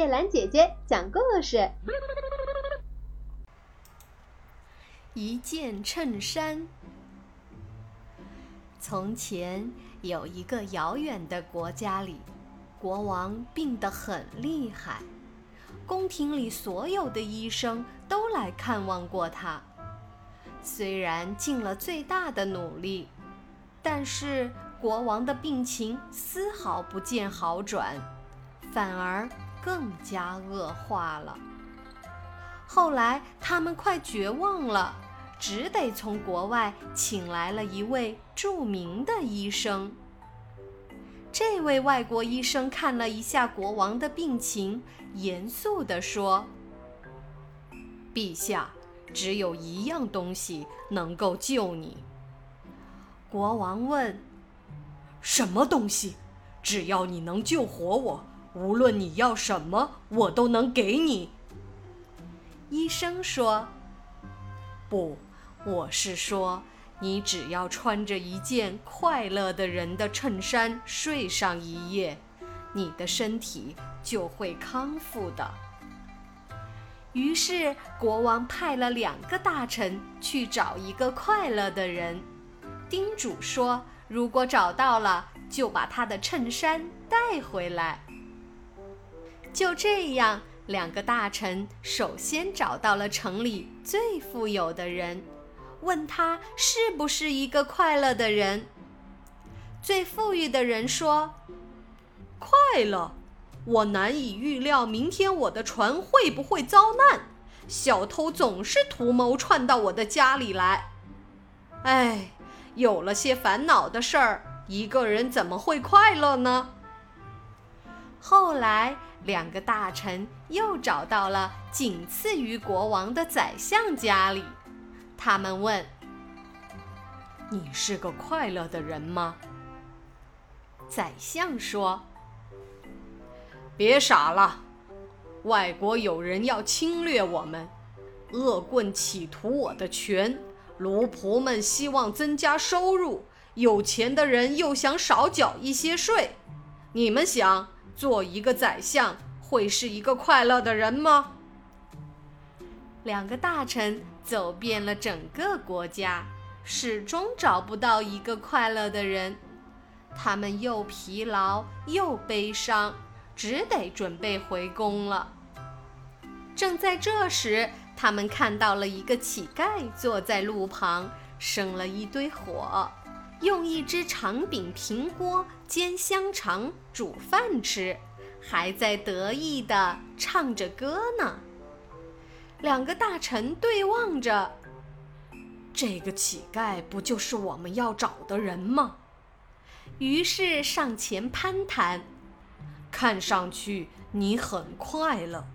叶兰姐姐讲故事。一件衬衫。从前有一个遥远的国家里，国王病得很厉害，宫廷里所有的医生都来看望过他。虽然尽了最大的努力，但是国王的病情丝毫不见好转，反而更加恶化了。后来他们快绝望了，只得从国外请来了一位著名的医生。这位外国医生看了一下国王的病情，严肃地说：“陛下。”只有一样东西能够救你。国王问：“什么东西？只要你能救活我，无论你要什么，我都能给你。”医生说：“不，我是说，你只要穿着一件快乐的人的衬衫睡上一夜，你的身体就会康复的。”于是，国王派了两个大臣去找一个快乐的人，叮嘱说：“如果找到了，就把他的衬衫带回来。”就这样，两个大臣首先找到了城里最富有的人，问他是不是一个快乐的人。最富裕的人说：“快乐。”我难以预料明天我的船会不会遭难，小偷总是图谋串到我的家里来。哎，有了些烦恼的事儿，一个人怎么会快乐呢？后来，两个大臣又找到了仅次于国王的宰相家里，他们问：“你是个快乐的人吗？”宰相说。别傻了！外国有人要侵略我们，恶棍企图我的权，奴仆们希望增加收入，有钱的人又想少缴一些税。你们想做一个宰相，会是一个快乐的人吗？两个大臣走遍了整个国家，始终找不到一个快乐的人，他们又疲劳又悲伤。只得准备回宫了。正在这时，他们看到了一个乞丐坐在路旁，生了一堆火，用一只长柄平锅煎香肠、煮饭吃，还在得意地唱着歌呢。两个大臣对望着，这个乞丐不就是我们要找的人吗？于是上前攀谈。看上去你很快乐，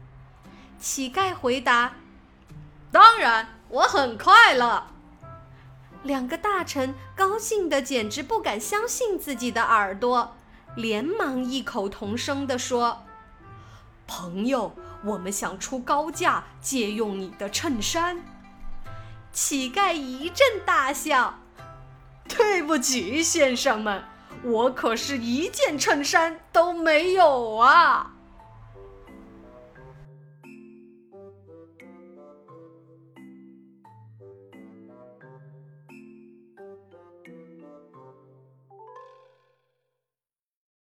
乞丐回答：“当然，我很快乐。”两个大臣高兴得简直不敢相信自己的耳朵，连忙异口同声地说：“朋友，我们想出高价借用你的衬衫。”乞丐一阵大笑：“对不起，先生们。”我可是一件衬衫都没有啊！